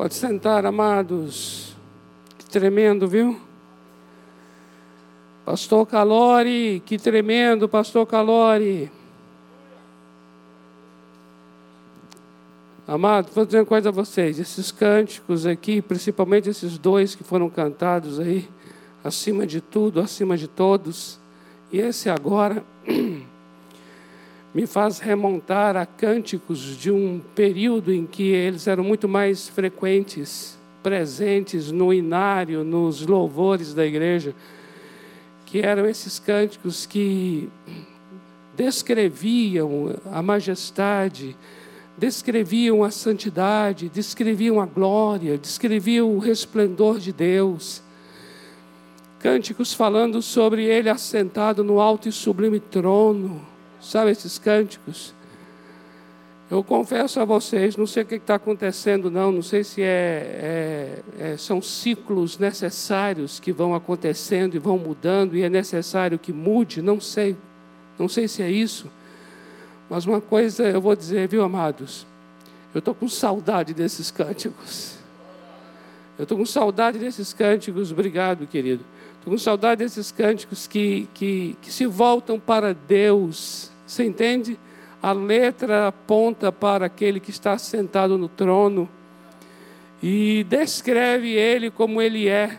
Pode sentar, amados. Que tremendo, viu? Pastor Calori, que tremendo, Pastor Calori. Amado, vou dizer uma coisa a vocês: esses cânticos aqui, principalmente esses dois que foram cantados aí, acima de tudo, acima de todos, e esse agora, me faz remontar a cânticos de um período em que eles eram muito mais frequentes, presentes no inário, nos louvores da igreja, que eram esses cânticos que descreviam a majestade, descreviam a santidade, descreviam a glória, descreviam o resplendor de Deus. Cânticos falando sobre ele assentado no alto e sublime trono, Sabe esses cânticos? Eu confesso a vocês, não sei o que está acontecendo, não, não sei se é, é, é, são ciclos necessários que vão acontecendo e vão mudando, e é necessário que mude, não sei, não sei se é isso, mas uma coisa eu vou dizer, viu, amados? Eu estou com saudade desses cânticos. Eu estou com saudade desses cânticos, obrigado, querido. Estou com saudade desses cânticos que, que, que se voltam para Deus você entende? A letra aponta para aquele que está sentado no trono e descreve ele como ele é.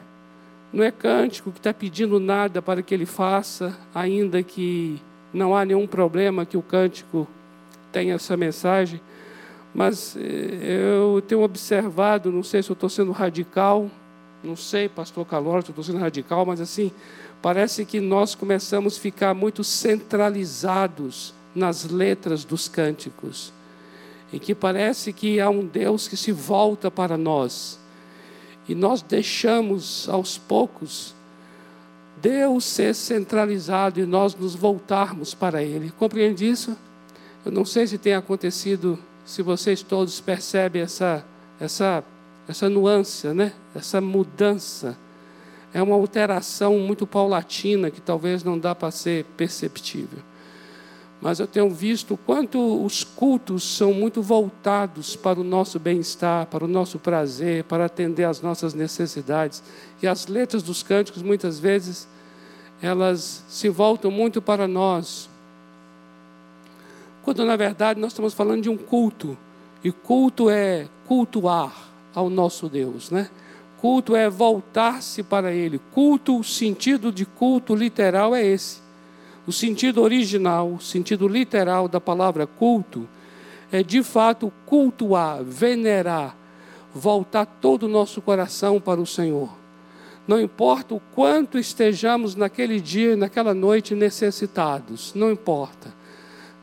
Não é cântico que está pedindo nada para que ele faça, ainda que não há nenhum problema que o cântico tenha essa mensagem. Mas eh, eu tenho observado, não sei se eu estou sendo radical, não sei, pastor Calor, estou sendo radical, mas assim, parece que nós começamos a ficar muito centralizados nas letras dos cânticos, em que parece que há um Deus que se volta para nós, e nós deixamos aos poucos Deus ser centralizado e nós nos voltarmos para Ele. Compreende isso? Eu não sei se tem acontecido, se vocês todos percebem essa, essa, essa nuance, né? essa mudança é uma alteração muito paulatina que talvez não dá para ser perceptível. Mas eu tenho visto o quanto os cultos são muito voltados para o nosso bem-estar, para o nosso prazer, para atender às nossas necessidades. E as letras dos cânticos, muitas vezes, elas se voltam muito para nós. Quando, na verdade, nós estamos falando de um culto. E culto é cultuar ao nosso Deus, né? Culto é voltar-se para Ele. Culto, o sentido de culto literal é esse. O sentido original, o sentido literal da palavra culto, é de fato cultuar, venerar, voltar todo o nosso coração para o Senhor. Não importa o quanto estejamos naquele dia, naquela noite necessitados, não importa.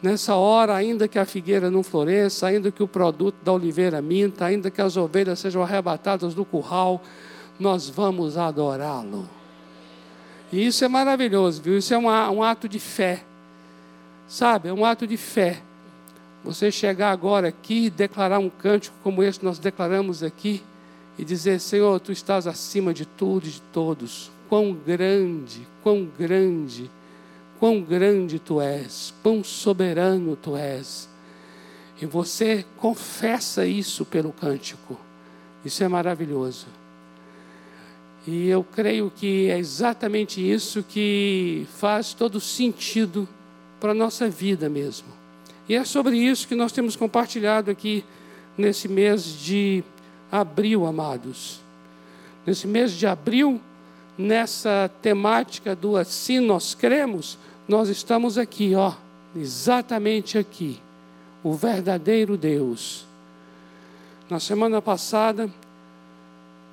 Nessa hora, ainda que a figueira não floresça, ainda que o produto da oliveira minta, ainda que as ovelhas sejam arrebatadas do curral, nós vamos adorá-lo. E isso é maravilhoso, viu? Isso é um, um ato de fé. Sabe? É um ato de fé. Você chegar agora aqui e declarar um cântico como esse que nós declaramos aqui e dizer: Senhor, tu estás acima de tudo e de todos. Quão grande, quão grande quão grande tu és, quão soberano tu és. E você confessa isso pelo cântico. Isso é maravilhoso. E eu creio que é exatamente isso que faz todo sentido para a nossa vida mesmo. E é sobre isso que nós temos compartilhado aqui nesse mês de abril, amados. Nesse mês de abril, nessa temática do assim nós cremos, nós estamos aqui, ó, exatamente aqui, o verdadeiro Deus. Na semana passada,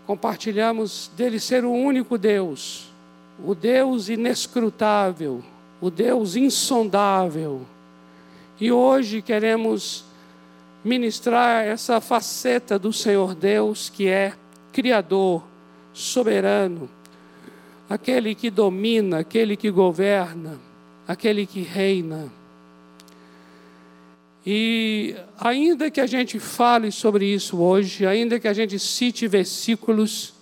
compartilhamos dele ser o único Deus, o Deus inescrutável, o Deus insondável. E hoje queremos ministrar essa faceta do Senhor Deus que é Criador, soberano, aquele que domina, aquele que governa aquele que reina. E ainda que a gente fale sobre isso hoje, ainda que a gente cite versículos,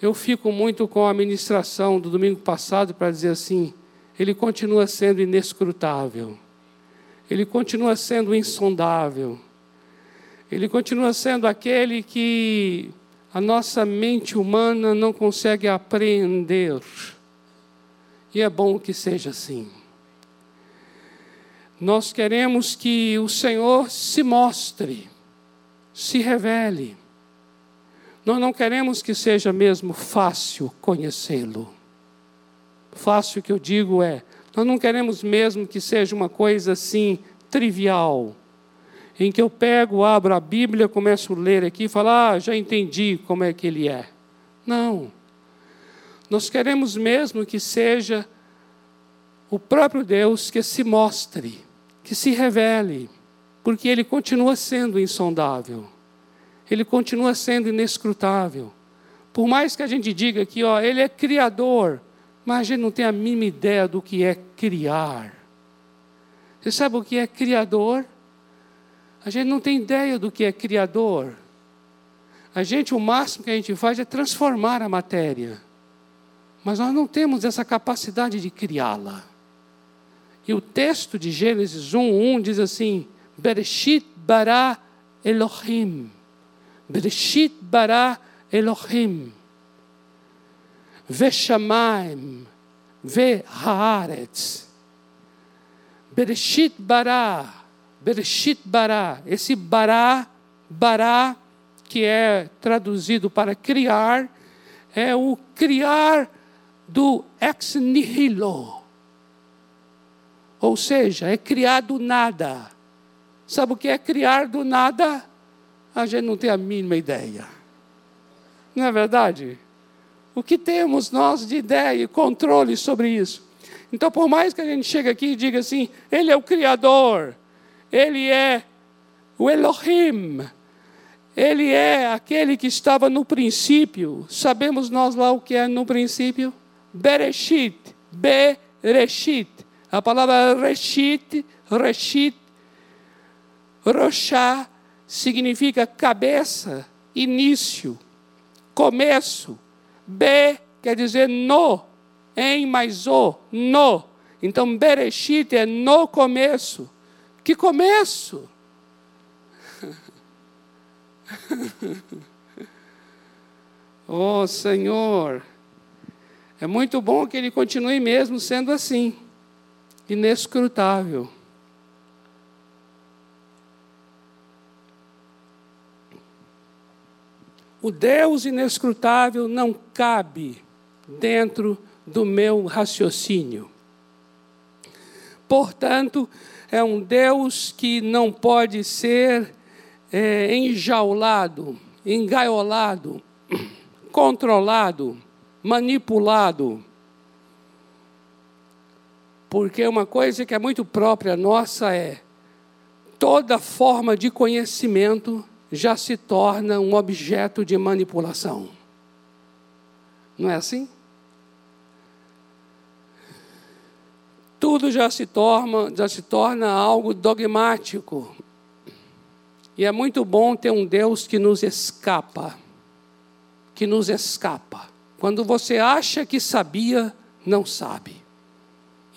eu fico muito com a ministração do domingo passado para dizer assim: ele continua sendo inescrutável, ele continua sendo insondável, ele continua sendo aquele que a nossa mente humana não consegue apreender. E é bom que seja assim. Nós queremos que o Senhor se mostre, se revele. Nós não queremos que seja mesmo fácil conhecê-lo. Fácil que eu digo é, nós não queremos mesmo que seja uma coisa assim trivial, em que eu pego, abro a Bíblia, começo a ler aqui e falo, ah, já entendi como é que ele é. Não. Nós queremos mesmo que seja o próprio Deus que se mostre, que se revele, porque ele continua sendo insondável, ele continua sendo inescrutável. Por mais que a gente diga que ó, ele é criador, mas a gente não tem a mínima ideia do que é criar. Você sabe o que é criador? A gente não tem ideia do que é criador. A gente, o máximo que a gente faz é transformar a matéria. Mas nós não temos essa capacidade de criá-la. E o texto de Gênesis 1, 1 diz assim: Bereshit bara Elohim. Bereshit bara Elohim. Veshamayim. Ve haaretz. Bereshit bara. Bereshit bara. Esse bara, bara, que é traduzido para criar, é o criar do ex nihilo. Ou seja, é criar do nada. Sabe o que é criar do nada? A gente não tem a mínima ideia. Não é verdade? O que temos nós de ideia e controle sobre isso? Então, por mais que a gente chegue aqui e diga assim, Ele é o Criador, Ele é o Elohim, Ele é aquele que estava no princípio. Sabemos nós lá o que é no princípio? Bereshit, Bereshit. A palavra Reshit, Reshit, Roshá significa cabeça, início, começo. B quer dizer no, em mais o, no. Então, Bereshit é no começo. Que começo? oh, Senhor, é muito bom que ele continue mesmo sendo assim, inescrutável. O Deus inescrutável não cabe dentro do meu raciocínio. Portanto, é um Deus que não pode ser é, enjaulado, engaiolado, controlado, manipulado. Porque uma coisa que é muito própria nossa é toda forma de conhecimento já se torna um objeto de manipulação. Não é assim? Tudo já se torna, já se torna algo dogmático. E é muito bom ter um Deus que nos escapa. Que nos escapa. Quando você acha que sabia, não sabe.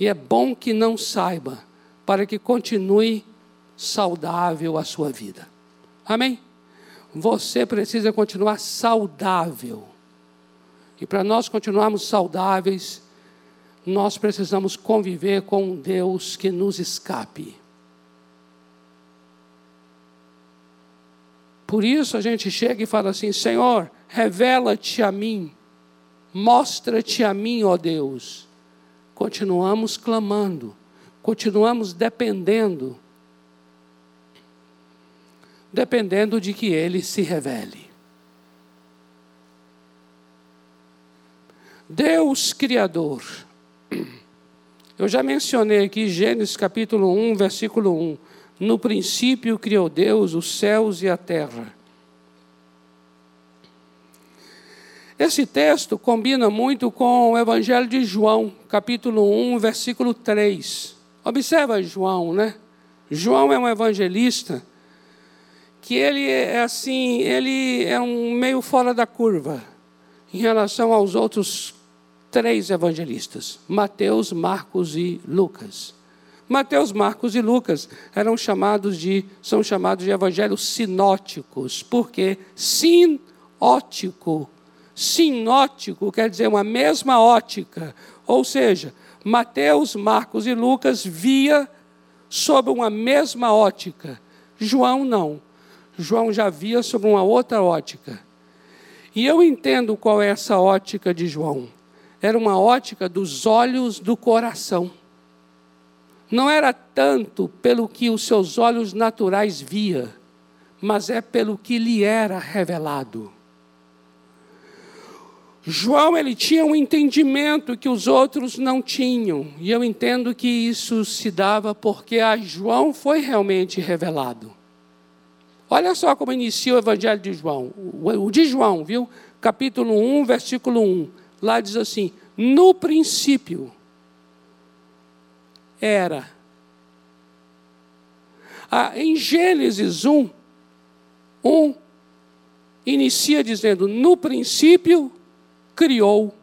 E é bom que não saiba, para que continue saudável a sua vida. Amém? Você precisa continuar saudável. E para nós continuarmos saudáveis, nós precisamos conviver com um Deus que nos escape. Por isso a gente chega e fala assim: Senhor, revela-te a mim, mostra-te a mim, ó Deus. Continuamos clamando, continuamos dependendo dependendo de que ele se revele. Deus Criador. Eu já mencionei aqui Gênesis capítulo 1, versículo 1. No princípio criou Deus os céus e a terra. Esse texto combina muito com o Evangelho de João, capítulo 1, versículo 3. Observa João, né? João é um evangelista que ele é assim, ele é um meio fora da curva em relação aos outros três evangelistas, Mateus, Marcos e Lucas. Mateus, Marcos e Lucas eram chamados de são chamados de evangelhos sinóticos, porque sin ótico. Sinótico quer dizer uma mesma ótica. Ou seja, Mateus, Marcos e Lucas via sob uma mesma ótica. João não. João já via sob uma outra ótica. E eu entendo qual é essa ótica de João. Era uma ótica dos olhos do coração. Não era tanto pelo que os seus olhos naturais via, mas é pelo que lhe era revelado. João ele tinha um entendimento que os outros não tinham, e eu entendo que isso se dava porque a João foi realmente revelado. Olha só como inicia o Evangelho de João, o de João, viu? Capítulo 1, versículo 1. Lá diz assim: No princípio era. Ah, em Gênesis 1, 1, inicia dizendo: No princípio criou.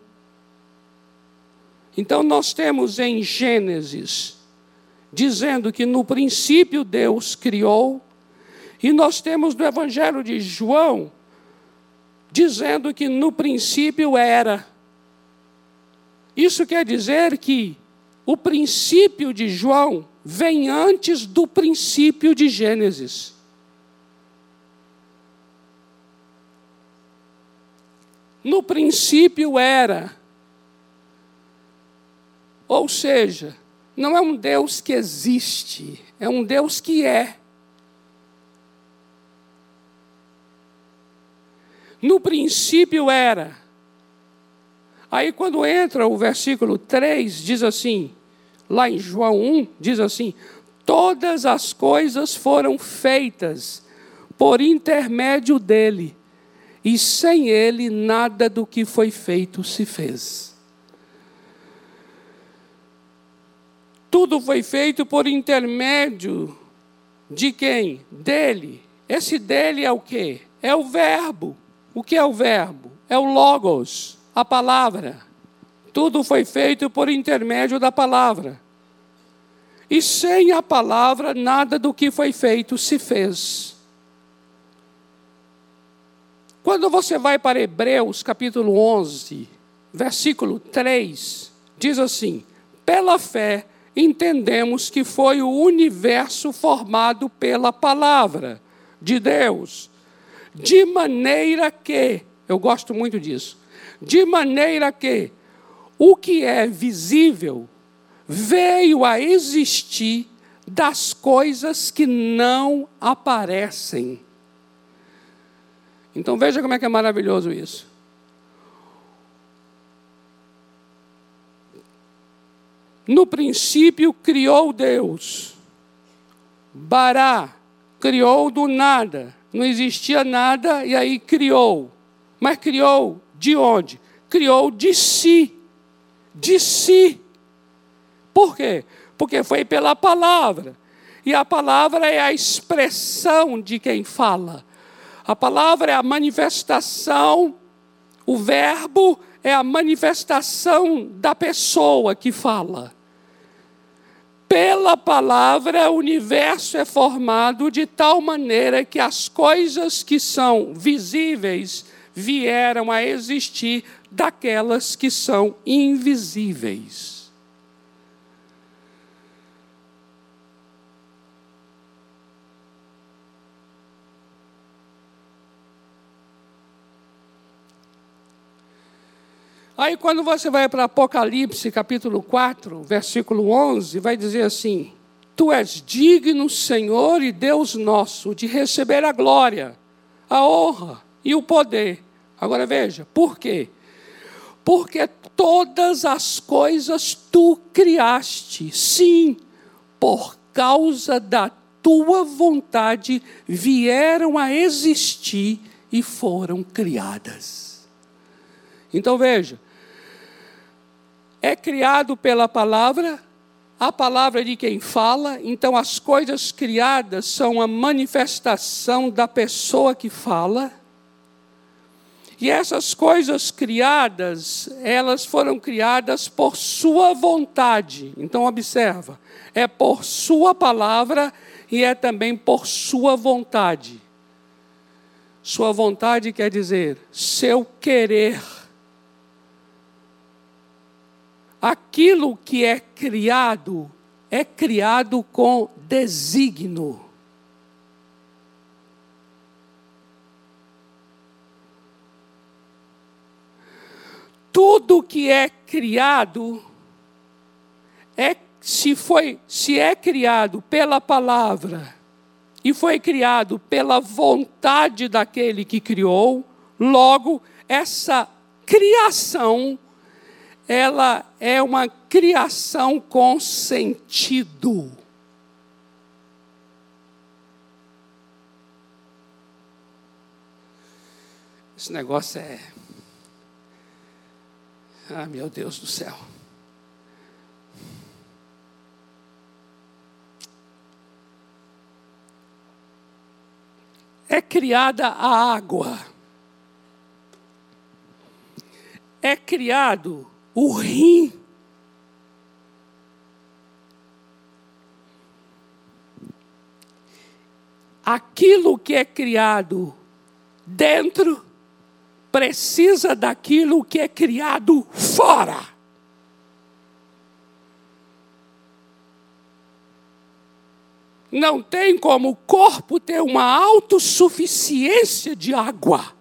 Então nós temos em Gênesis dizendo que no princípio Deus criou, e nós temos no Evangelho de João dizendo que no princípio era. Isso quer dizer que o princípio de João vem antes do princípio de Gênesis. No princípio era. Ou seja, não é um Deus que existe, é um Deus que é. No princípio era. Aí, quando entra o versículo 3, diz assim, lá em João 1, diz assim: Todas as coisas foram feitas por intermédio dele e sem ele nada do que foi feito se fez. Tudo foi feito por intermédio de quem? Dele. Esse dele é o quê? É o verbo. O que é o verbo? É o logos, a palavra. Tudo foi feito por intermédio da palavra. E sem a palavra, nada do que foi feito se fez. Quando você vai para Hebreus capítulo 11, versículo 3, diz assim: Pela fé entendemos que foi o universo formado pela palavra de Deus, de maneira que, eu gosto muito disso, de maneira que o que é visível veio a existir das coisas que não aparecem. Então veja como é que é maravilhoso isso. No princípio criou Deus. Bará criou do nada. Não existia nada e aí criou. Mas criou de onde? Criou de si. De si. Por quê? Porque foi pela palavra. E a palavra é a expressão de quem fala. A palavra é a manifestação, o verbo é a manifestação da pessoa que fala. Pela palavra, o universo é formado de tal maneira que as coisas que são visíveis vieram a existir daquelas que são invisíveis. Aí, quando você vai para Apocalipse, capítulo 4, versículo 11, vai dizer assim: Tu és digno, Senhor e Deus nosso, de receber a glória, a honra e o poder. Agora veja, por quê? Porque todas as coisas tu criaste, sim, por causa da tua vontade vieram a existir e foram criadas. Então veja, é criado pela palavra, a palavra de quem fala, então as coisas criadas são a manifestação da pessoa que fala. E essas coisas criadas, elas foram criadas por sua vontade. Então observa, é por sua palavra e é também por sua vontade. Sua vontade quer dizer seu querer. Aquilo que é criado é criado com desígnio. Tudo que é criado é se foi se é criado pela palavra e foi criado pela vontade daquele que criou, logo essa criação ela é uma criação com sentido. Esse negócio é. Ah, meu Deus do céu. É criada a água. É criado o rim. Aquilo que é criado dentro precisa daquilo que é criado fora. Não tem como o corpo ter uma autossuficiência de água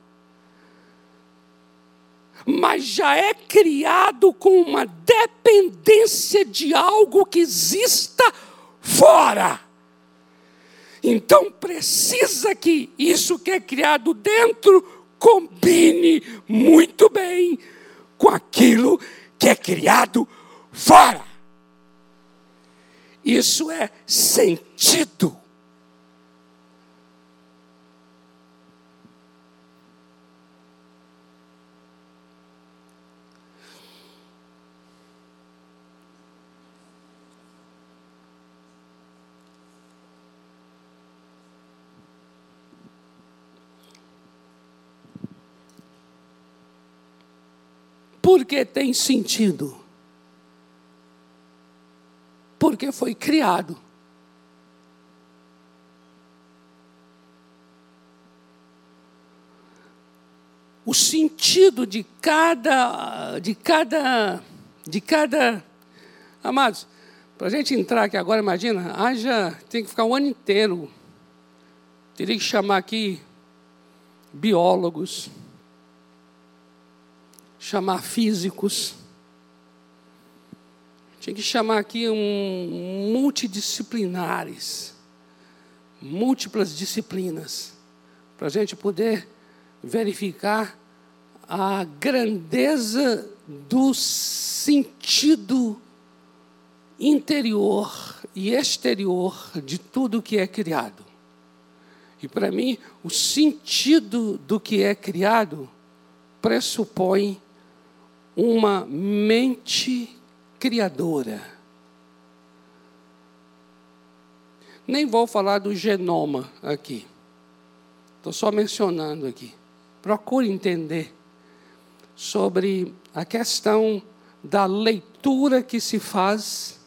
mas já é criado com uma dependência de algo que exista fora. Então precisa que isso que é criado dentro combine muito bem com aquilo que é criado fora. Isso é sentido. Porque tem sentido. Porque foi criado. O sentido de cada, de cada, de cada, amados, para a gente entrar aqui agora, imagina, haja, tem que ficar um ano inteiro, teria que chamar aqui biólogos, chamar físicos. Tinha que chamar aqui um multidisciplinares, múltiplas disciplinas, para a gente poder verificar a grandeza do sentido interior e exterior de tudo que é criado. E para mim, o sentido do que é criado pressupõe uma mente criadora. Nem vou falar do genoma aqui. Estou só mencionando aqui. Procure entender sobre a questão da leitura que se faz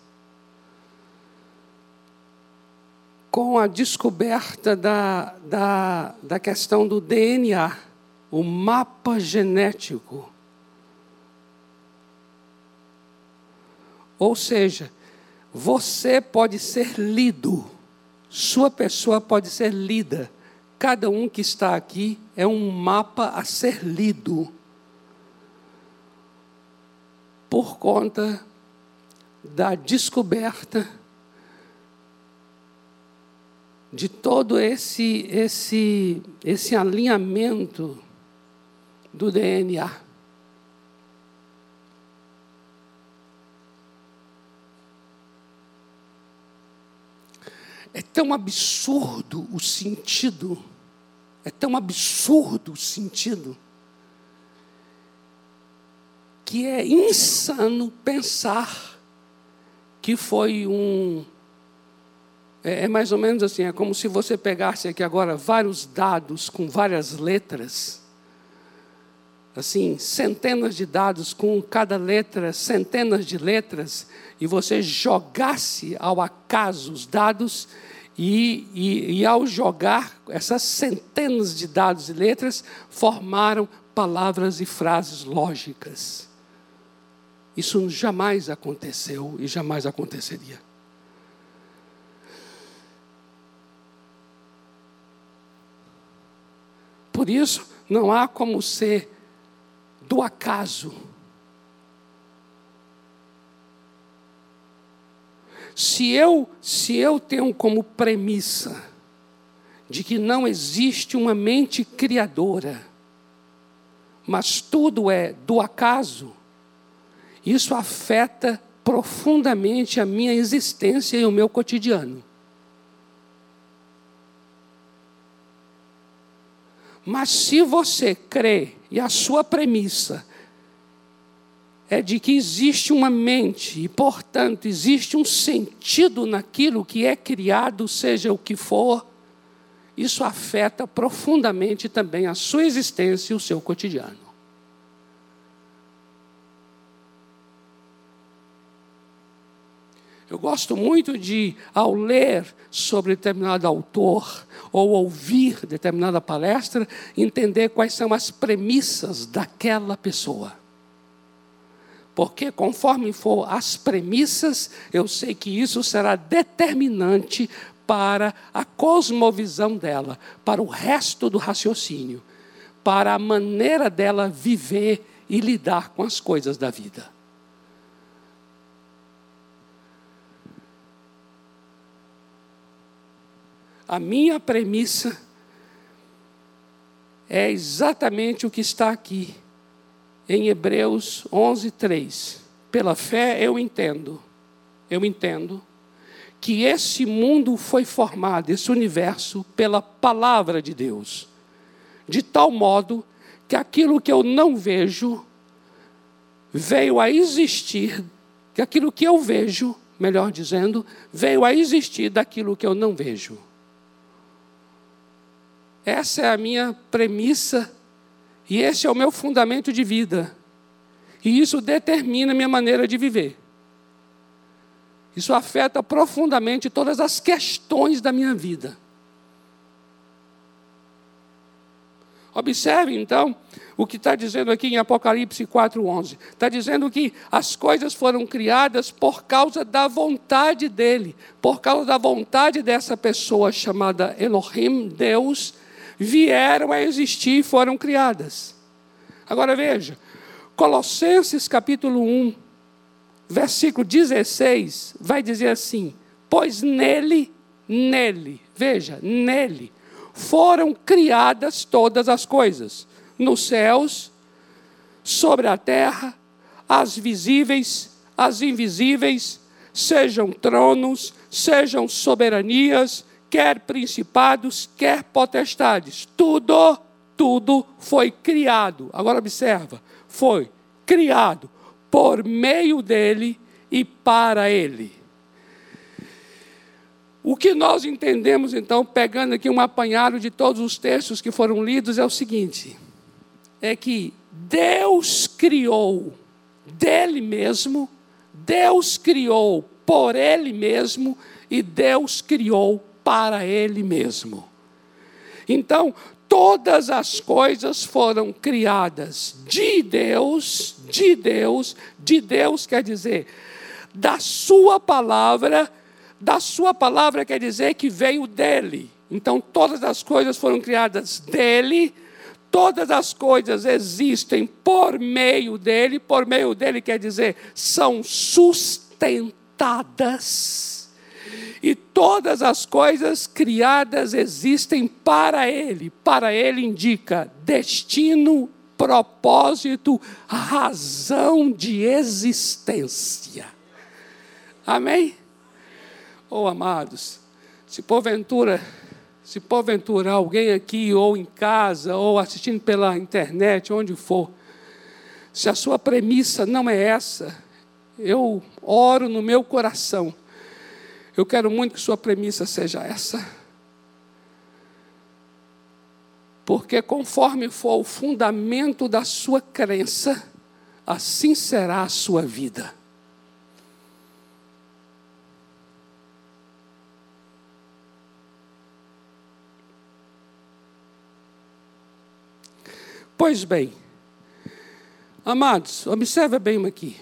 com a descoberta da, da, da questão do DNA, o mapa genético Ou seja, você pode ser lido, sua pessoa pode ser lida. Cada um que está aqui é um mapa a ser lido. Por conta da descoberta de todo esse esse esse alinhamento do DNA. É tão absurdo o sentido, é tão absurdo o sentido, que é insano pensar que foi um. É, é mais ou menos assim, é como se você pegasse aqui agora vários dados com várias letras assim, centenas de dados com cada letra, centenas de letras, e você jogasse ao acaso os dados E, e, e, ao jogar essas centenas de dados e letras, formaram palavras e frases lógicas. Isso jamais aconteceu e jamais aconteceria. Por isso, não há como ser do acaso. Se eu, se eu tenho como premissa de que não existe uma mente criadora, mas tudo é do acaso, isso afeta profundamente a minha existência e o meu cotidiano. Mas se você crê e a sua premissa é de que existe uma mente e, portanto, existe um sentido naquilo que é criado, seja o que for, isso afeta profundamente também a sua existência e o seu cotidiano. Eu gosto muito de, ao ler sobre determinado autor ou ouvir determinada palestra, entender quais são as premissas daquela pessoa. Porque conforme for as premissas, eu sei que isso será determinante para a cosmovisão dela, para o resto do raciocínio, para a maneira dela viver e lidar com as coisas da vida. A minha premissa é exatamente o que está aqui em Hebreus 11, 3. Pela fé eu entendo, eu entendo que esse mundo foi formado, esse universo, pela palavra de Deus, de tal modo que aquilo que eu não vejo veio a existir, que aquilo que eu vejo, melhor dizendo, veio a existir daquilo que eu não vejo. Essa é a minha premissa e esse é o meu fundamento de vida. E isso determina a minha maneira de viver. Isso afeta profundamente todas as questões da minha vida. Observe então o que está dizendo aqui em Apocalipse 4,11. Está dizendo que as coisas foram criadas por causa da vontade dele, por causa da vontade dessa pessoa chamada Elohim, Deus, vieram a existir e foram criadas. Agora veja, Colossenses capítulo 1, versículo 16, vai dizer assim: Pois nele, nele, veja, nele, foram criadas todas as coisas, nos céus, sobre a terra, as visíveis, as invisíveis, sejam tronos, sejam soberanias, quer principados, quer potestades. Tudo, tudo foi criado. Agora observa, foi criado por meio dele e para ele. O que nós entendemos, então, pegando aqui um apanhado de todos os textos que foram lidos, é o seguinte: é que Deus criou dele mesmo, Deus criou por ele mesmo e Deus criou para Ele mesmo. Então, todas as coisas foram criadas de Deus, de Deus, de Deus quer dizer, da Sua palavra, da Sua palavra quer dizer que veio dele. Então, todas as coisas foram criadas dele, todas as coisas existem por meio dele, por meio dele quer dizer, são sustentadas e todas as coisas criadas existem para Ele. Para Ele indica destino, propósito, razão de existência. Amém? Oh, amados, se porventura, se porventura alguém aqui, ou em casa, ou assistindo pela internet, onde for, se a sua premissa não é essa, eu oro no meu coração eu quero muito que sua premissa seja essa. Porque conforme for o fundamento da sua crença, assim será a sua vida. Pois bem, amados, observe bem aqui.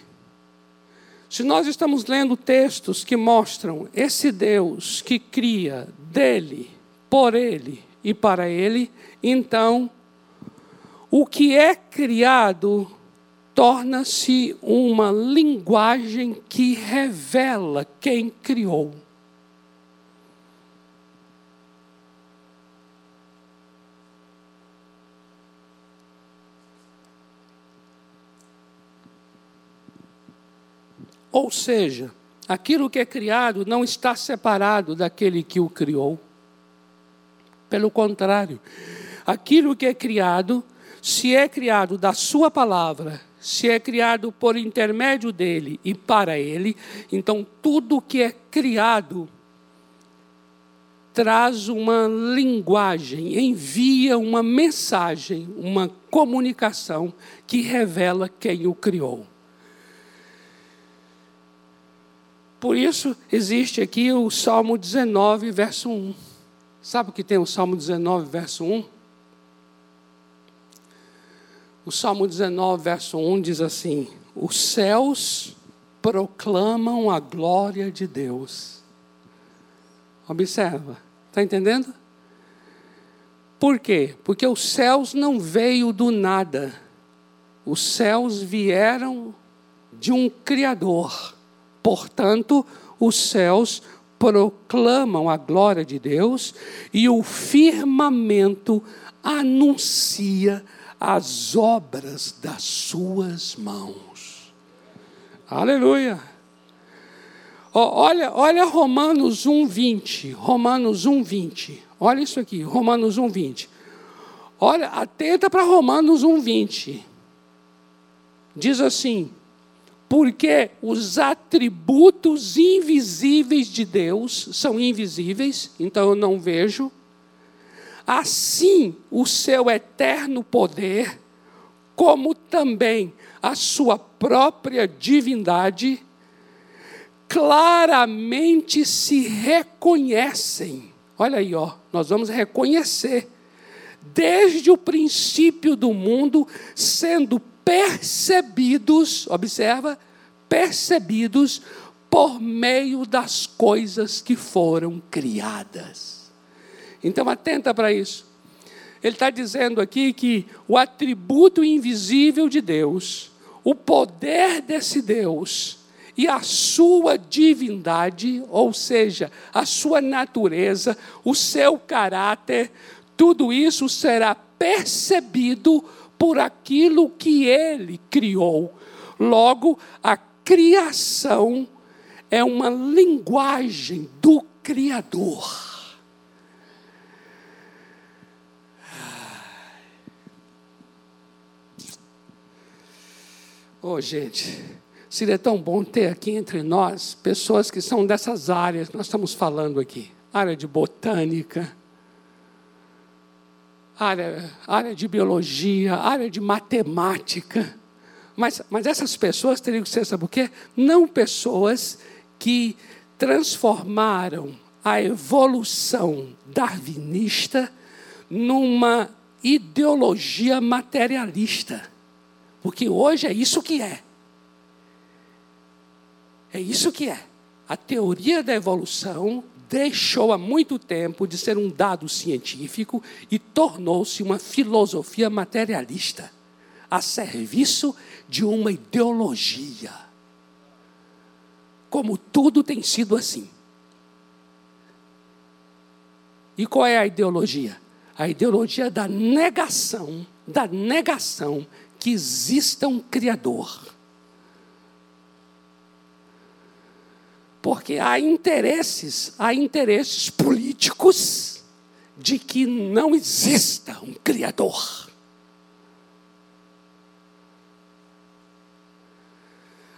Se nós estamos lendo textos que mostram esse Deus que cria dele, por ele e para ele, então o que é criado torna-se uma linguagem que revela quem criou. Ou seja, aquilo que é criado não está separado daquele que o criou. Pelo contrário, aquilo que é criado, se é criado da Sua palavra, se é criado por intermédio dele e para ele, então tudo que é criado traz uma linguagem, envia uma mensagem, uma comunicação que revela quem o criou. Por isso existe aqui o Salmo 19, verso 1. Sabe o que tem o Salmo 19, verso 1? O Salmo 19, verso 1 diz assim: Os céus proclamam a glória de Deus. Observa, está entendendo? Por quê? Porque os céus não veio do nada. Os céus vieram de um Criador. Portanto, os céus proclamam a glória de Deus e o firmamento anuncia as obras das suas mãos. Aleluia. olha, olha Romanos 1:20. Romanos 1:20. Olha isso aqui, Romanos 1:20. Olha, atenta para Romanos 1:20. Diz assim: porque os atributos invisíveis de Deus são invisíveis, então eu não vejo. Assim, o seu eterno poder, como também a sua própria divindade, claramente se reconhecem. Olha aí, ó, nós vamos reconhecer desde o princípio do mundo, sendo percebidos, observa, percebidos por meio das coisas que foram criadas. Então, atenta para isso. Ele está dizendo aqui que o atributo invisível de Deus, o poder desse Deus e a sua divindade, ou seja, a sua natureza, o seu caráter, tudo isso será percebido por aquilo que ele criou. Logo, a criação é uma linguagem do Criador. Oh, gente, seria tão bom ter aqui entre nós pessoas que são dessas áreas que nós estamos falando aqui área de botânica, área, área de biologia, área de matemática. Mas, mas essas pessoas teriam que ser, sabe o quê? Não pessoas que transformaram a evolução darwinista numa ideologia materialista. Porque hoje é isso que é. É isso que é. A teoria da evolução deixou há muito tempo de ser um dado científico e tornou-se uma filosofia materialista, a serviço de uma ideologia. Como tudo tem sido assim. E qual é a ideologia? A ideologia da negação, da negação que exista um Criador. Porque há interesses, há interesses políticos de que não exista um Criador.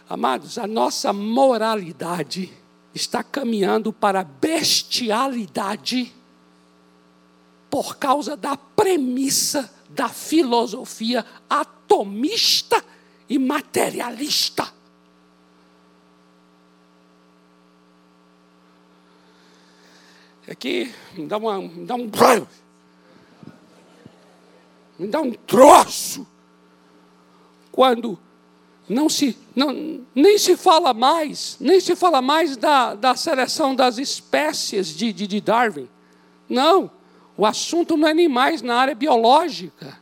Amados, a nossa moralidade está caminhando para a bestialidade por causa da premissa da filosofia atomista e materialista. Aqui, dá, uma, dá um. me dá um troço. Quando não se, não, nem se fala mais, nem se fala mais da, da seleção das espécies de, de, de Darwin. Não, o assunto não é nem mais na área biológica.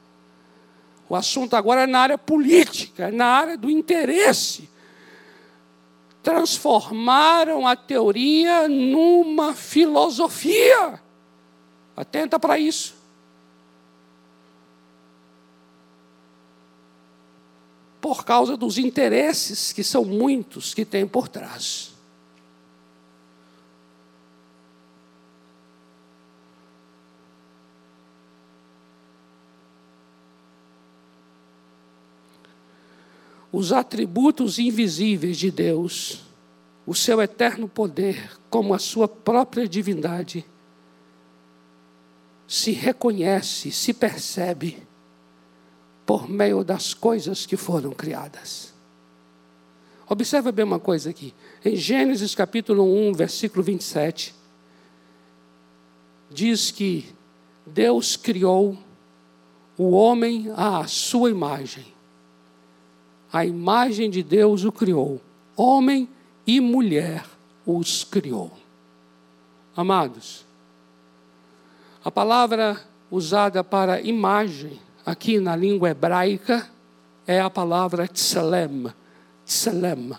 O assunto agora é na área política, é na área do interesse. Transformaram a teoria numa filosofia. Atenta para isso. por causa dos interesses que são muitos que tem por trás. Os atributos invisíveis de Deus, o seu eterno poder, como a sua própria divindade, se reconhece, se percebe por meio das coisas que foram criadas. Observa bem uma coisa aqui. Em Gênesis capítulo 1, versículo 27, diz que Deus criou o homem à sua imagem. A imagem de Deus o criou. Homem e mulher os criou. Amados, a palavra usada para imagem aqui na língua hebraica, é a palavra tselem. Tselem.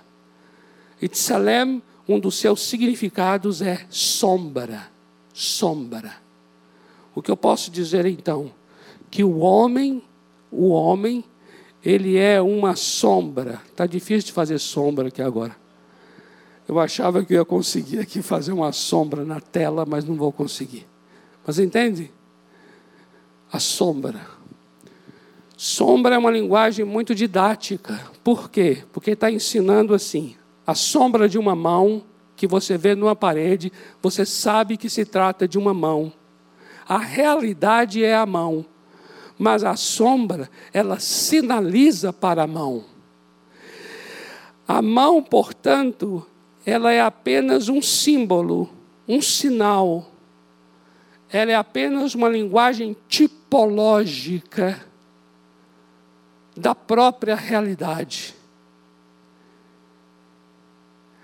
E tselem, um dos seus significados é sombra. Sombra. O que eu posso dizer então? Que o homem, o homem, ele é uma sombra. Está difícil de fazer sombra aqui agora. Eu achava que eu ia conseguir aqui fazer uma sombra na tela, mas não vou conseguir. Mas entende? A sombra. Sombra é uma linguagem muito didática. Por quê? Porque está ensinando assim: a sombra de uma mão que você vê numa parede, você sabe que se trata de uma mão. A realidade é a mão, mas a sombra, ela sinaliza para a mão. A mão, portanto, ela é apenas um símbolo, um sinal. Ela é apenas uma linguagem tipológica da própria realidade.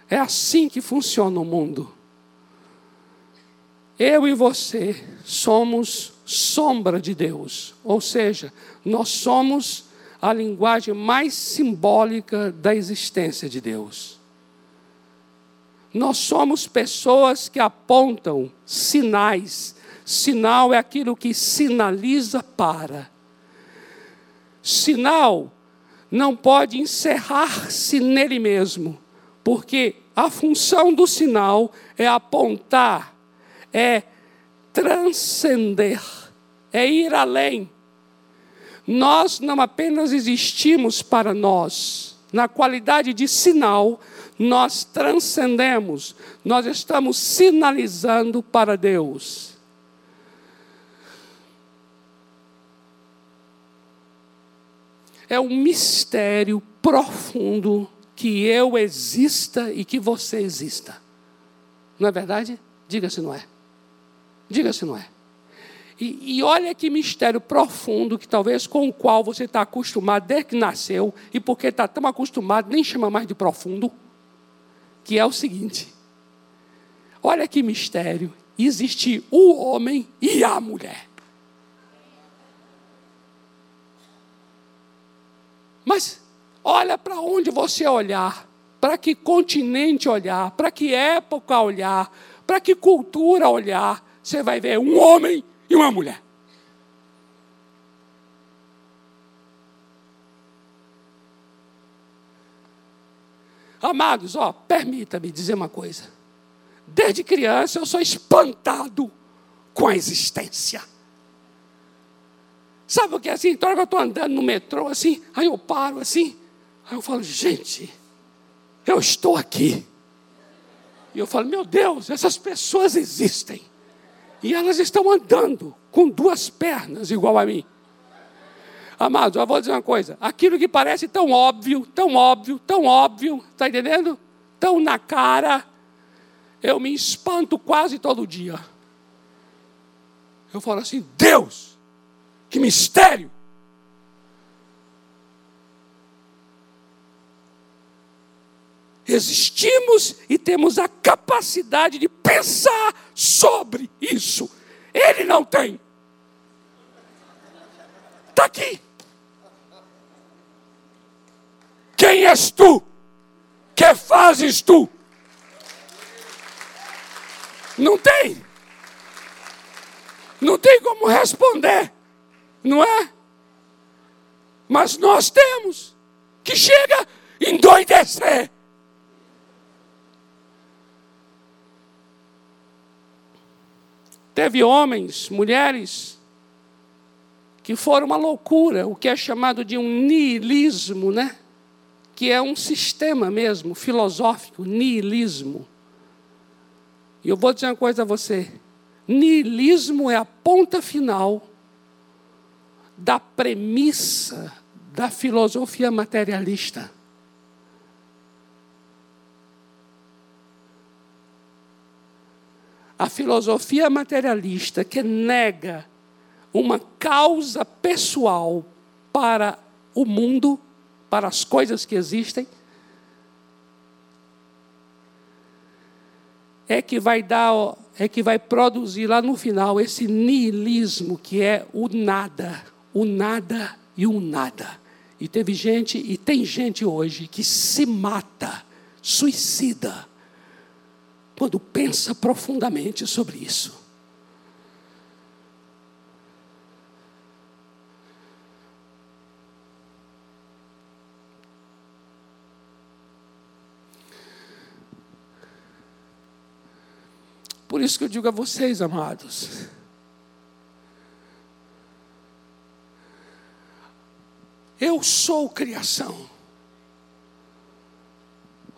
É assim que funciona o mundo. Eu e você somos sombra de Deus, ou seja, nós somos a linguagem mais simbólica da existência de Deus. Nós somos pessoas que apontam sinais. Sinal é aquilo que sinaliza para. Sinal não pode encerrar-se nele mesmo, porque a função do sinal é apontar, é transcender, é ir além. Nós não apenas existimos para nós, na qualidade de sinal, nós transcendemos, nós estamos sinalizando para Deus. é um mistério profundo que eu exista e que você exista. Não é verdade? Diga se não é. Diga se não é. E, e, olha que mistério profundo que talvez com o qual você está acostumado desde que nasceu e porque está tão acostumado, nem chama mais de profundo, que é o seguinte: olha que mistério, existe o homem e a mulher. Mas olha para onde você olhar, para que continente olhar, para que época olhar, para que cultura olhar, você vai ver um homem e uma mulher. Amados, ó, permita-me dizer uma coisa. Desde criança eu sou espantado com a existência. Sabe o que é assim? Então eu estou andando no metrô assim, aí eu paro assim, aí eu falo, gente, eu estou aqui. E eu falo, meu Deus, essas pessoas existem. E elas estão andando com duas pernas igual a mim. Amados, eu vou dizer uma coisa: aquilo que parece tão óbvio, tão óbvio, tão óbvio, está entendendo? Tão na cara, eu me espanto quase todo dia. Eu falo assim: Deus, que mistério! Existimos e temos a capacidade de pensar sobre isso. Ele não tem. Está aqui. Quem és tu? Que fazes tu? Não tem. Não tem como responder, não é? Mas nós temos que chega endoidecer. Teve homens, mulheres, que foram uma loucura, o que é chamado de um niilismo, né? Que é um sistema mesmo, filosófico, niilismo. E eu vou dizer uma coisa a você: niilismo é a ponta final da premissa da filosofia materialista. A filosofia materialista que nega uma causa pessoal para o mundo, para as coisas que existem, é que vai dar, é que vai produzir lá no final esse niilismo que é o nada, o nada e o nada. E teve gente, e tem gente hoje que se mata, suicida, quando pensa profundamente sobre isso. Por isso que eu digo a vocês, amados, Eu sou criação.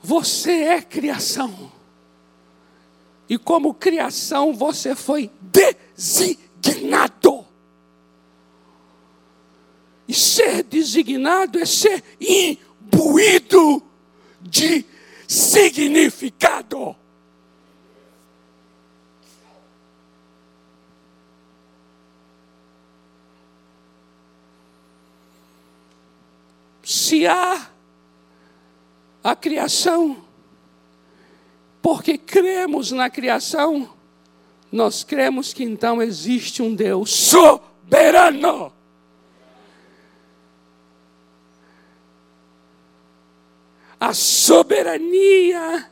Você é criação. E como criação, você foi designado. E ser designado é ser imbuído de significado. se há a criação, porque cremos na criação, nós cremos que então existe um Deus soberano. A soberania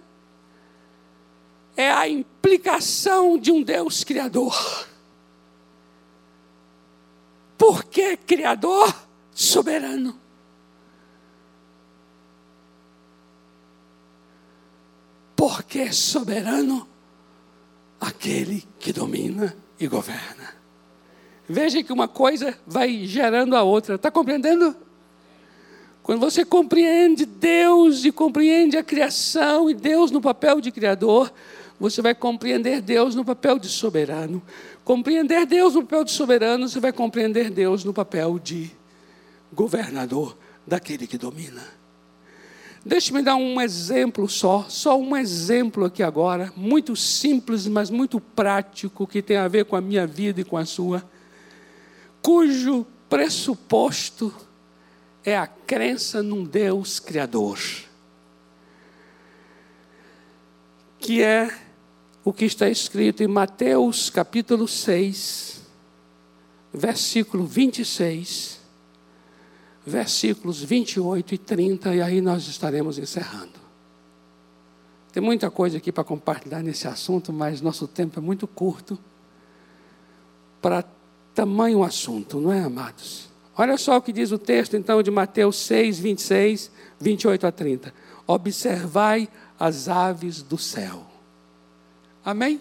é a implicação de um Deus criador. Por que criador? Soberano. Porque é soberano aquele que domina e governa. Veja que uma coisa vai gerando a outra, está compreendendo? Quando você compreende Deus e compreende a criação e Deus no papel de criador, você vai compreender Deus no papel de soberano. Compreender Deus no papel de soberano, você vai compreender Deus no papel de governador daquele que domina. Deixe-me dar um exemplo só, só um exemplo aqui agora, muito simples, mas muito prático, que tem a ver com a minha vida e com a sua, cujo pressuposto é a crença num Deus Criador, que é o que está escrito em Mateus capítulo 6, versículo 26 versículos 28 e 30, e aí nós estaremos encerrando. Tem muita coisa aqui para compartilhar nesse assunto, mas nosso tempo é muito curto para tamanho assunto, não é, amados? Olha só o que diz o texto, então, de Mateus 6, 26, 28 a 30. Observai as aves do céu. Amém?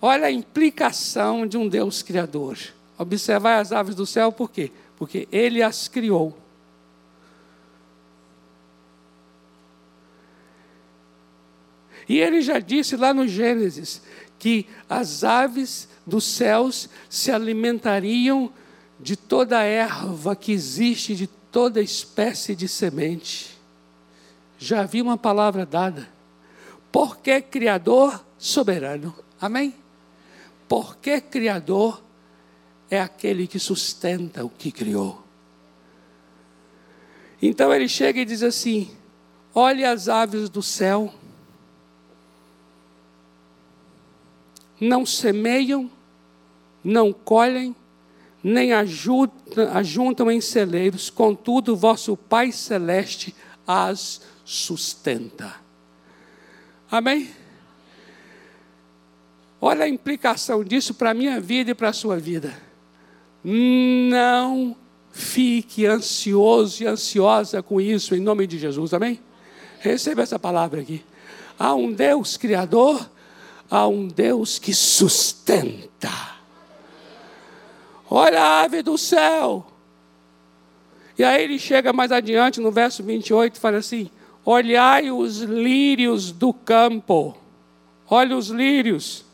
Olha a implicação de um Deus criador. Observai as aves do céu, por quê? Porque ele as criou. E ele já disse lá no Gênesis que as aves dos céus se alimentariam de toda a erva que existe, de toda espécie de semente. Já havia uma palavra dada. Porque Criador soberano. Amém? Porque Criador é aquele que sustenta o que criou. Então ele chega e diz assim: Olhe as aves do céu. Não semeiam, não colhem, nem ajuntam em celeiros, contudo, vosso Pai Celeste as sustenta. Amém? Olha a implicação disso para a minha vida e para a sua vida. Não fique ansioso e ansiosa com isso, em nome de Jesus, amém? Receba essa palavra aqui. Há um Deus Criador, há um Deus que sustenta. Olha a ave do céu. E aí ele chega mais adiante no verso 28 e fala assim: Olhai os lírios do campo. Olha os lírios.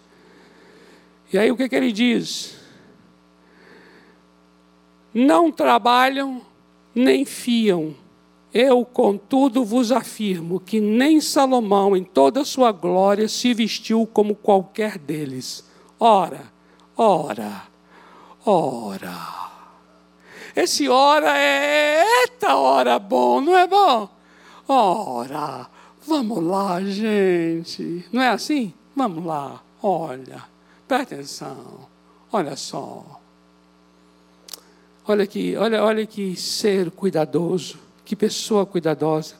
E aí o que, que ele diz? Não trabalham nem fiam eu, contudo, vos afirmo que nem Salomão, em toda a sua glória, se vestiu como qualquer deles. Ora, ora, ora. Esse ora é eita hora bom, não é bom? Ora, vamos lá, gente. Não é assim? Vamos lá, olha, presta atenção, olha só. Olha aqui, olha, olha que ser cuidadoso que pessoa cuidadosa.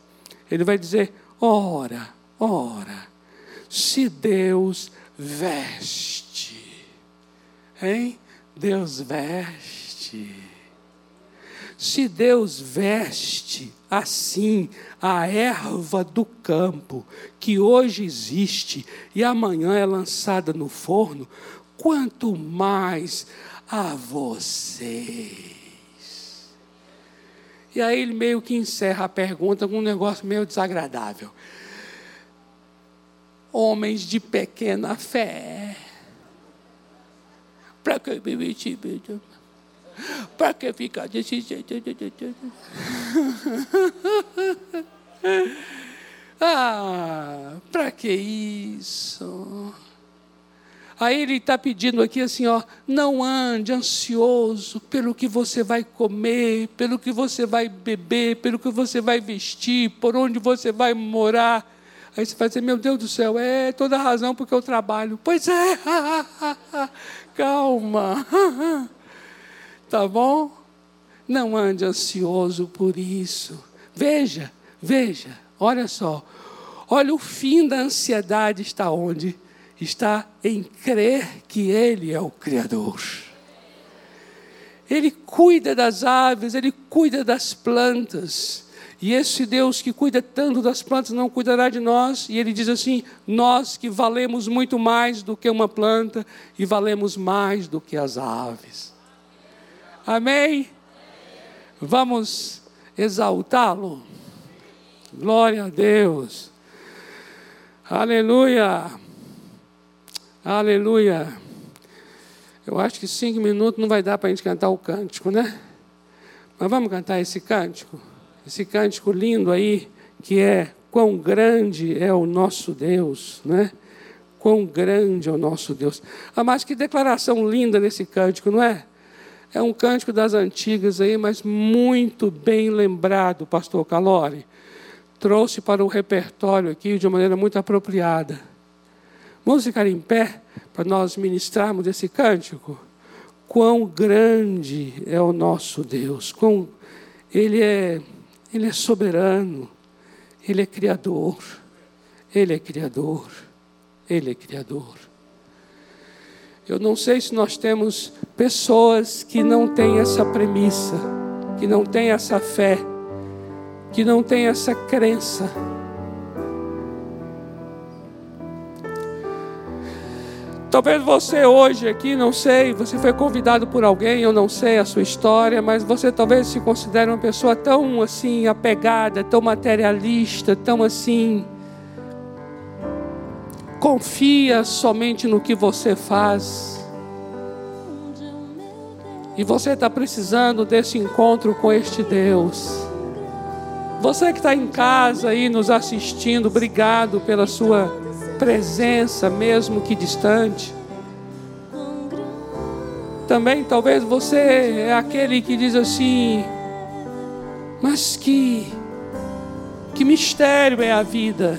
Ele vai dizer: ora, ora, se Deus veste, hein? Deus veste. Se Deus veste assim a erva do campo, que hoje existe e amanhã é lançada no forno, quanto mais a você. E aí ele meio que encerra a pergunta com um negócio meio desagradável. Homens de pequena fé. Para que me Para que ficar desse jeito? ah, para que isso? Aí ele está pedindo aqui assim, ó, não ande ansioso pelo que você vai comer, pelo que você vai beber, pelo que você vai vestir, por onde você vai morar. Aí você vai dizer, meu Deus do céu, é toda razão porque eu trabalho. Pois é, calma, tá bom? Não ande ansioso por isso. Veja, veja, olha só. Olha, o fim da ansiedade está onde? Está em crer que Ele é o Criador. Ele cuida das aves, Ele cuida das plantas. E esse Deus que cuida tanto das plantas não cuidará de nós. E ele diz assim: Nós que valemos muito mais do que uma planta e valemos mais do que as aves. Amém? Vamos exaltá-lo. Glória a Deus. Aleluia. Aleluia. Eu acho que cinco minutos não vai dar para a gente cantar o cântico, né? Mas vamos cantar esse cântico? Esse cântico lindo aí, que é Quão grande é o nosso Deus, né? Quão grande é o nosso Deus. Ah, mas que declaração linda nesse cântico, não é? É um cântico das antigas aí, mas muito bem lembrado, pastor Calori. Trouxe para o repertório aqui de uma maneira muito apropriada. Vamos ficar em pé para nós ministrarmos esse cântico? Quão grande é o nosso Deus, quão Ele é, Ele é soberano, Ele é Criador, Ele é Criador, Ele é Criador. Eu não sei se nós temos pessoas que não têm essa premissa, que não têm essa fé, que não têm essa crença Talvez você hoje aqui, não sei, você foi convidado por alguém, eu não sei a sua história, mas você talvez se considere uma pessoa tão assim apegada, tão materialista, tão assim confia somente no que você faz. E você está precisando desse encontro com este Deus. Você que está em casa aí nos assistindo, obrigado pela sua presença, mesmo que distante. Também talvez você é aquele que diz assim, mas que Que mistério é a vida.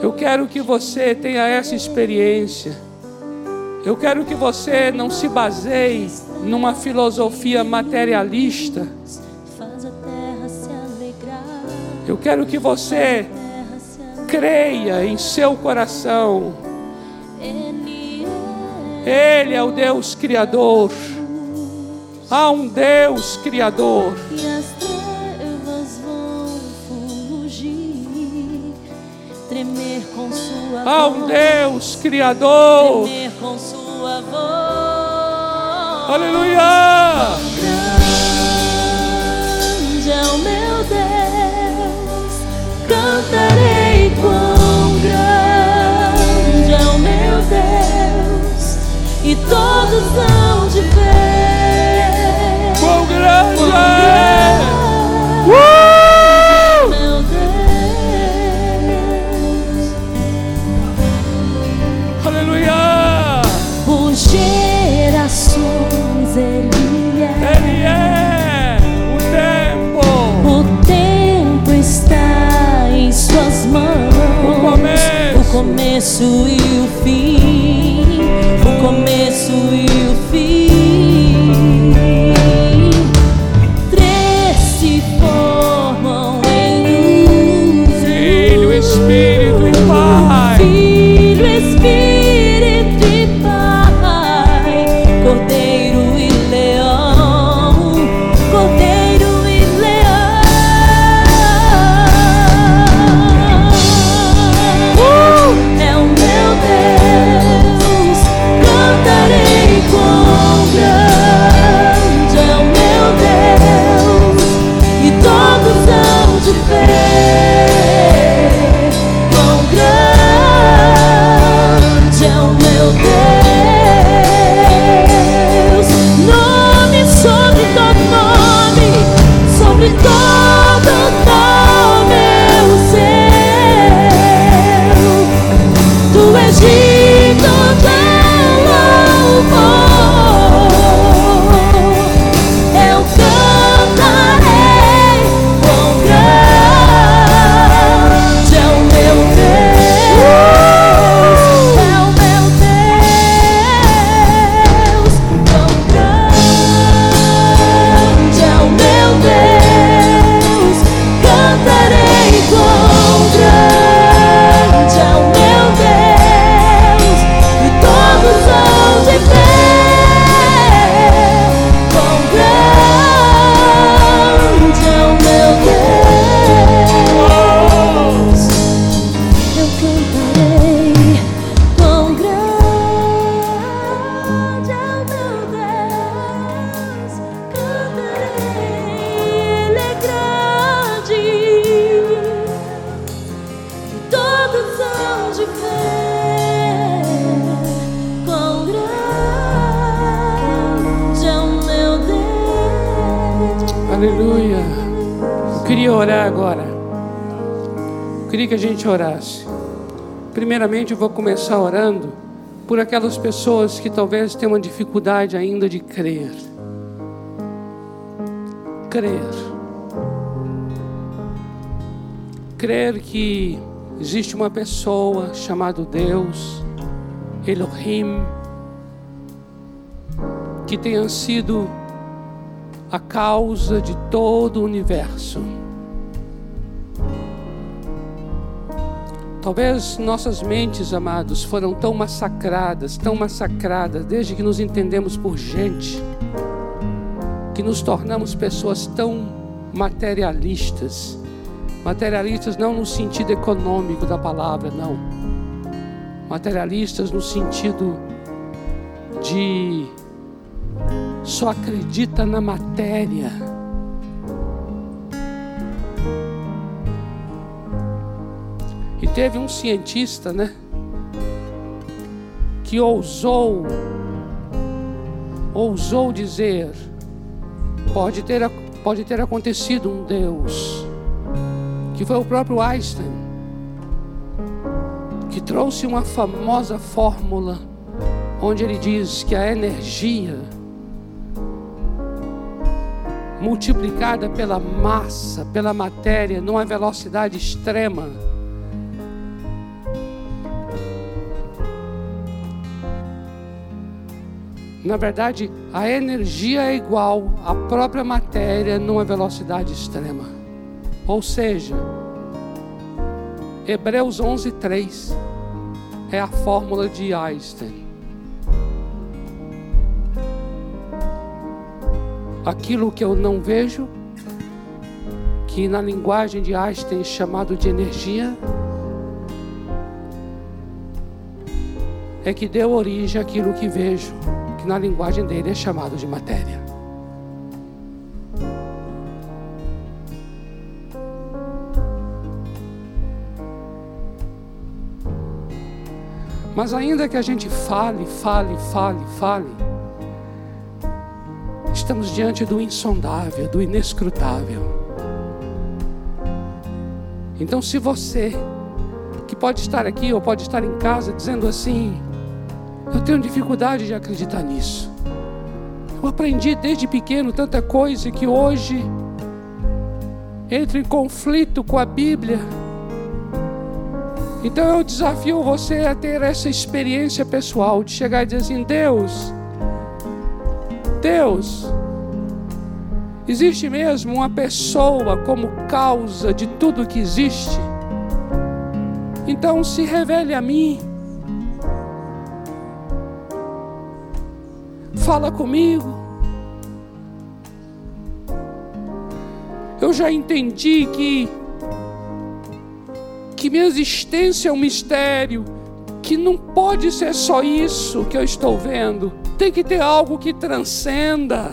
Eu quero que você tenha essa experiência. Eu quero que você não se baseie numa filosofia materialista. Eu quero que você creia em seu coração. Ele é o Deus Criador. Há um Deus Criador. Há um Deus Criador. Tremer com sua voz. Aleluia. Grande é o meu Deus. Cantarei quão grande é o meu Deus. E todos hão começo queria que a gente orasse. Primeiramente, eu vou começar orando por aquelas pessoas que talvez tenham uma dificuldade ainda de crer. Crer. Crer que existe uma pessoa chamada Deus, Elohim, que tenha sido a causa de todo o universo. Talvez nossas mentes, amados, foram tão massacradas, tão massacradas, desde que nos entendemos por gente, que nos tornamos pessoas tão materialistas. Materialistas não no sentido econômico da palavra, não. Materialistas no sentido de só acredita na matéria. Teve um cientista, né? Que ousou, ousou dizer: pode ter, pode ter acontecido um Deus, que foi o próprio Einstein, que trouxe uma famosa fórmula, onde ele diz que a energia multiplicada pela massa, pela matéria, numa velocidade extrema. Na verdade, a energia é igual à própria matéria numa velocidade extrema. Ou seja, Hebreus 11:3 é a fórmula de Einstein. Aquilo que eu não vejo, que na linguagem de Einstein é chamado de energia, é que deu origem àquilo que vejo, na linguagem dele é chamado de matéria. Mas ainda que a gente fale, fale, fale, fale, estamos diante do insondável, do inescrutável. Então, se você, que pode estar aqui ou pode estar em casa dizendo assim, eu tenho dificuldade de acreditar nisso. Eu aprendi desde pequeno tanta coisa que hoje entro em conflito com a Bíblia então eu desafio você a ter essa experiência pessoal de chegar e dizer assim: Deus, Deus, existe mesmo uma pessoa como causa de tudo que existe? Então se revele a mim. Fala comigo. Eu já entendi que que minha existência é um mistério, que não pode ser só isso que eu estou vendo, tem que ter algo que transcenda.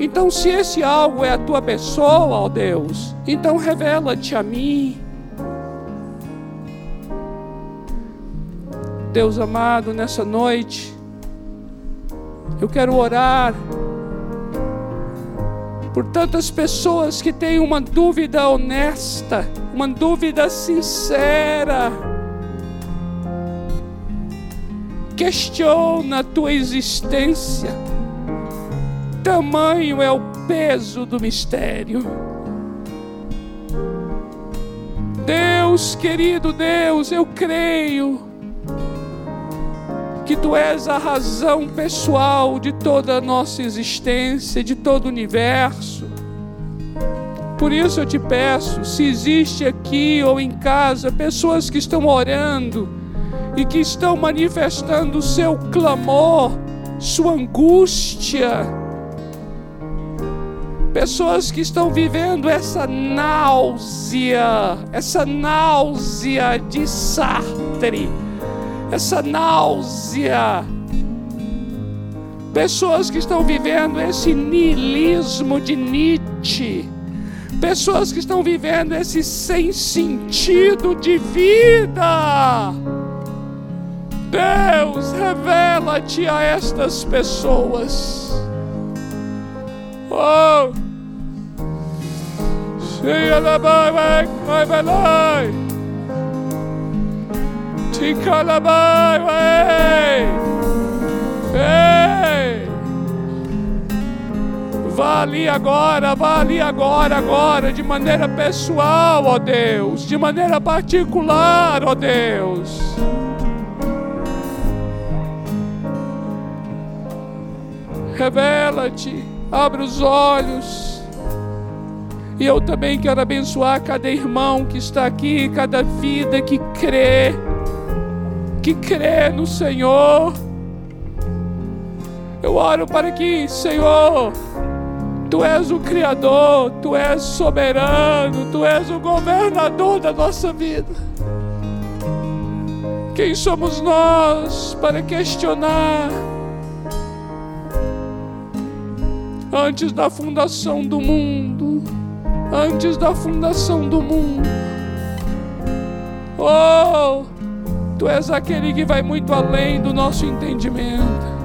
Então, se esse algo é a tua pessoa, ó Deus, então revela-te a mim. Deus amado, nessa noite, eu quero orar por tantas pessoas que têm uma dúvida honesta, uma dúvida sincera. Questiona a tua existência. Tamanho é o peso do mistério. Deus, querido Deus, eu creio que tu és a razão pessoal de toda a nossa existência, de todo o universo. Por isso eu te peço, se existe aqui ou em casa pessoas que estão orando e que estão manifestando o seu clamor, sua angústia, pessoas que estão vivendo essa náusea, essa náusea de Sartre essa náusea. Pessoas que estão vivendo esse niilismo de Nietzsche. Pessoas que estão vivendo esse sem sentido de vida. Deus, revela-te a estas pessoas. Oh, Senhor, vai, vai, vai, vai. Ticalabai, Ei! Vá ali agora, vá ali agora, agora, de maneira pessoal, ó Deus, de maneira particular, ó Deus. Revela-te, abre os olhos. E eu também quero abençoar cada irmão que está aqui, cada vida que crê que crê no Senhor. Eu oro para que, Senhor, Tu és o Criador, Tu és soberano, Tu és o governador da nossa vida. Quem somos nós para questionar? Antes da fundação do mundo, antes da fundação do mundo. Oh! Tu és aquele que vai muito além do nosso entendimento.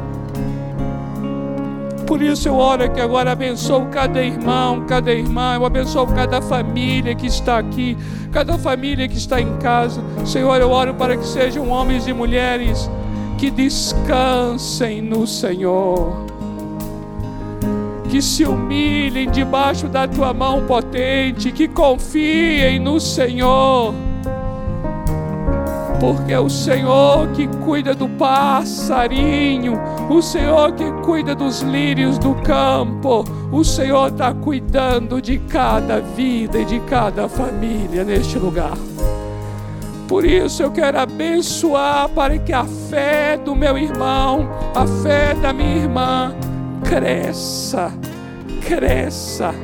Por isso eu oro que agora abençoo cada irmão, cada irmã, eu abençoo cada família que está aqui, cada família que está em casa. Senhor, eu oro para que sejam homens e mulheres que descansem no Senhor que se humilhem debaixo da tua mão potente, que confiem no Senhor. Porque o Senhor que cuida do passarinho, o Senhor que cuida dos lírios do campo, o Senhor está cuidando de cada vida e de cada família neste lugar. Por isso eu quero abençoar para que a fé do meu irmão, a fé da minha irmã, cresça, cresça,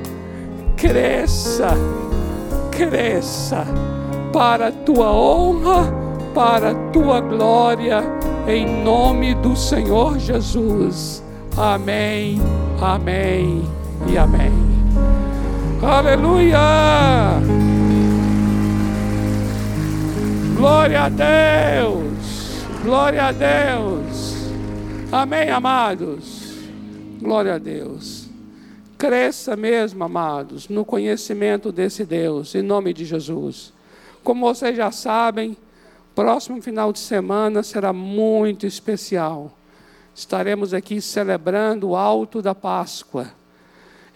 cresça, cresça, para a tua honra, para a tua glória, em nome do Senhor Jesus. Amém, amém e amém. Aleluia! Glória a Deus! Glória a Deus! Amém, amados? Glória a Deus. Cresça mesmo, amados, no conhecimento desse Deus, em nome de Jesus. Como vocês já sabem, próximo final de semana será muito especial. Estaremos aqui celebrando o alto da Páscoa.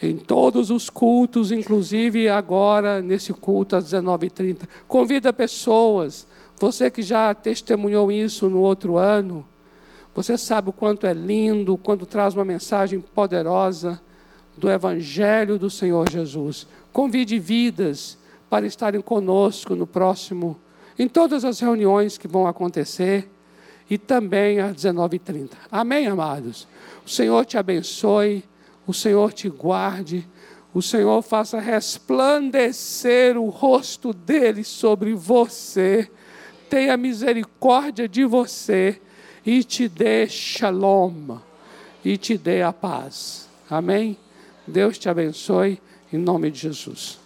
Em todos os cultos, inclusive agora nesse culto às 19h30. Convida pessoas você que já testemunhou isso no outro ano, você sabe o quanto é lindo, quando traz uma mensagem poderosa do Evangelho do Senhor Jesus. Convide vidas para estarem conosco no próximo, em todas as reuniões que vão acontecer e também às 19h30. Amém, amados? O Senhor te abençoe, o Senhor te guarde, o Senhor faça resplandecer o rosto dele sobre você tenha misericórdia de você e te dê shalom, e te dê a paz. Amém? Deus te abençoe, em nome de Jesus.